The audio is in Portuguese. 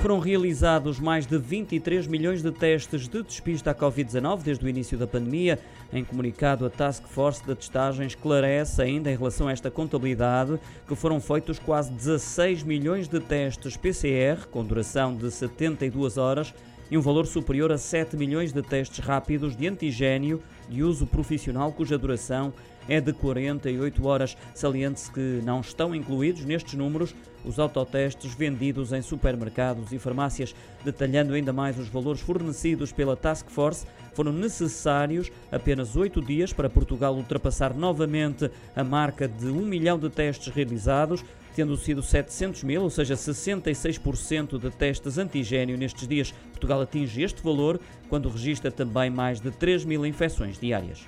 Foram realizados mais de 23 milhões de testes de despista à Covid-19 desde o início da pandemia. Em comunicado, a Task Force da testagem esclarece ainda em relação a esta contabilidade que foram feitos quase 16 milhões de testes PCR, com duração de 72 horas, e um valor superior a 7 milhões de testes rápidos de antigênio de uso profissional, cuja duração é de 48 horas. Saliente-se que não estão incluídos nestes números os autotestes vendidos em supermercados e farmácias. Detalhando ainda mais os valores fornecidos pela Task Force, foram necessários apenas oito dias para Portugal ultrapassar novamente a marca de 1 milhão de testes realizados, tendo sido 700 mil, ou seja, 66% de testes antigênio nestes dias. Portugal atinge este valor quando registra também mais de 3 mil infecções diárias.